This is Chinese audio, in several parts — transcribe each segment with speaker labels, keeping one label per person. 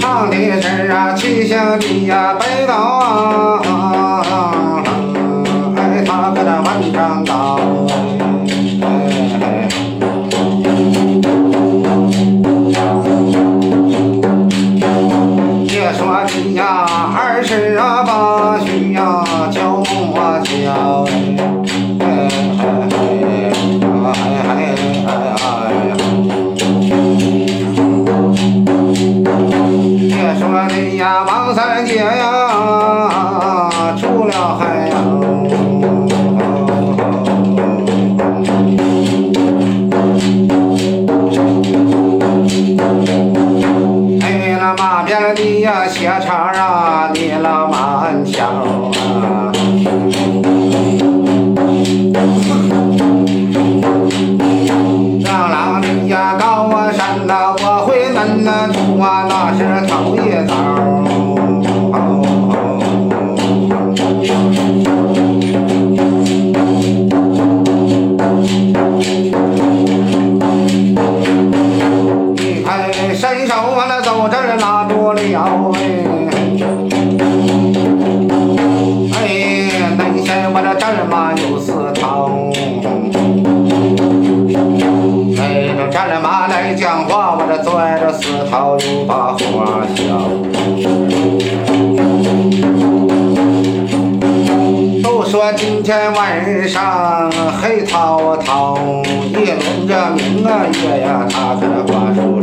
Speaker 1: 唱的是啊，曲项的呀，北道啊，呀，王三姐呀，出了海洋。那是头一遭。你看伸手，走这儿拉住了哎，哎，恁嫌我这儿嘛有四讲话，我这拽着丝绦又把花笑。都说今天晚上黑桃桃，一轮这明啊月呀，他搁那挂手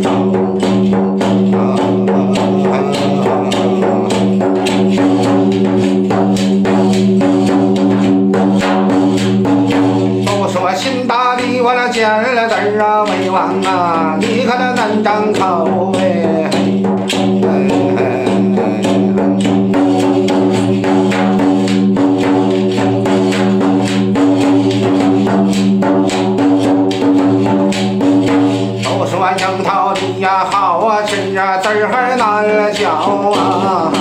Speaker 1: 为王啊，你可那难张口哎。哎哎都说樱桃的呀好啊吃啊，字儿还难教啊。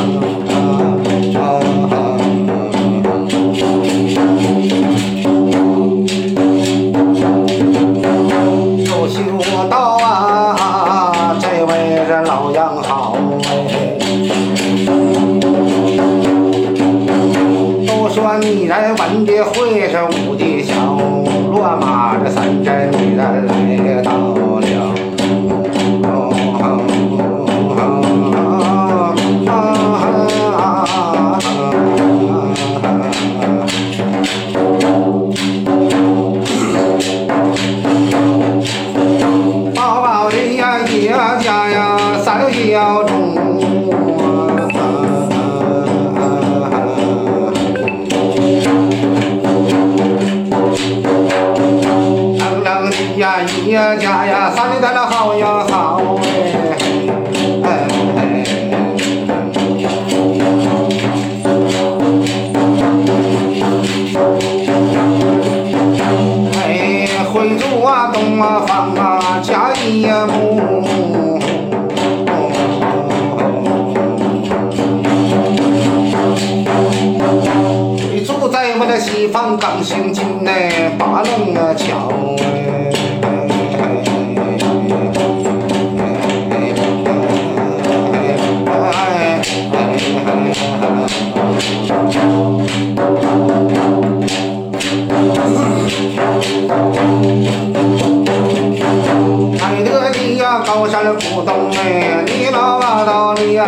Speaker 1: 都说女人文的会是武的小，落马这三针女人来到叶家呀，三的那好呀好哎，哎哎哎，回族啊，东啊，方啊，家一呀母。回族在我的西方刚行进呢，八棱啊桥高山不动哎，你老把道理哎，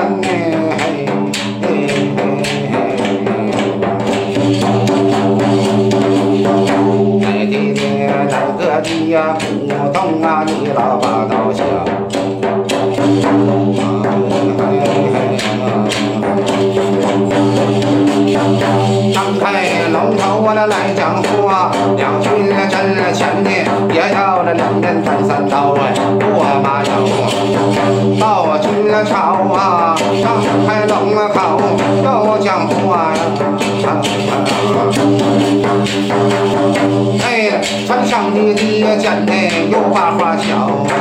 Speaker 1: 哎的的那个的呀，不动啊，你老把道想。张开龙头我来讲话，两军那阵了前两人分三刀哎，我马要到军了朝啊，上海龙口又讲话呀。哎，穿上的第一件呢，又把花敲哎。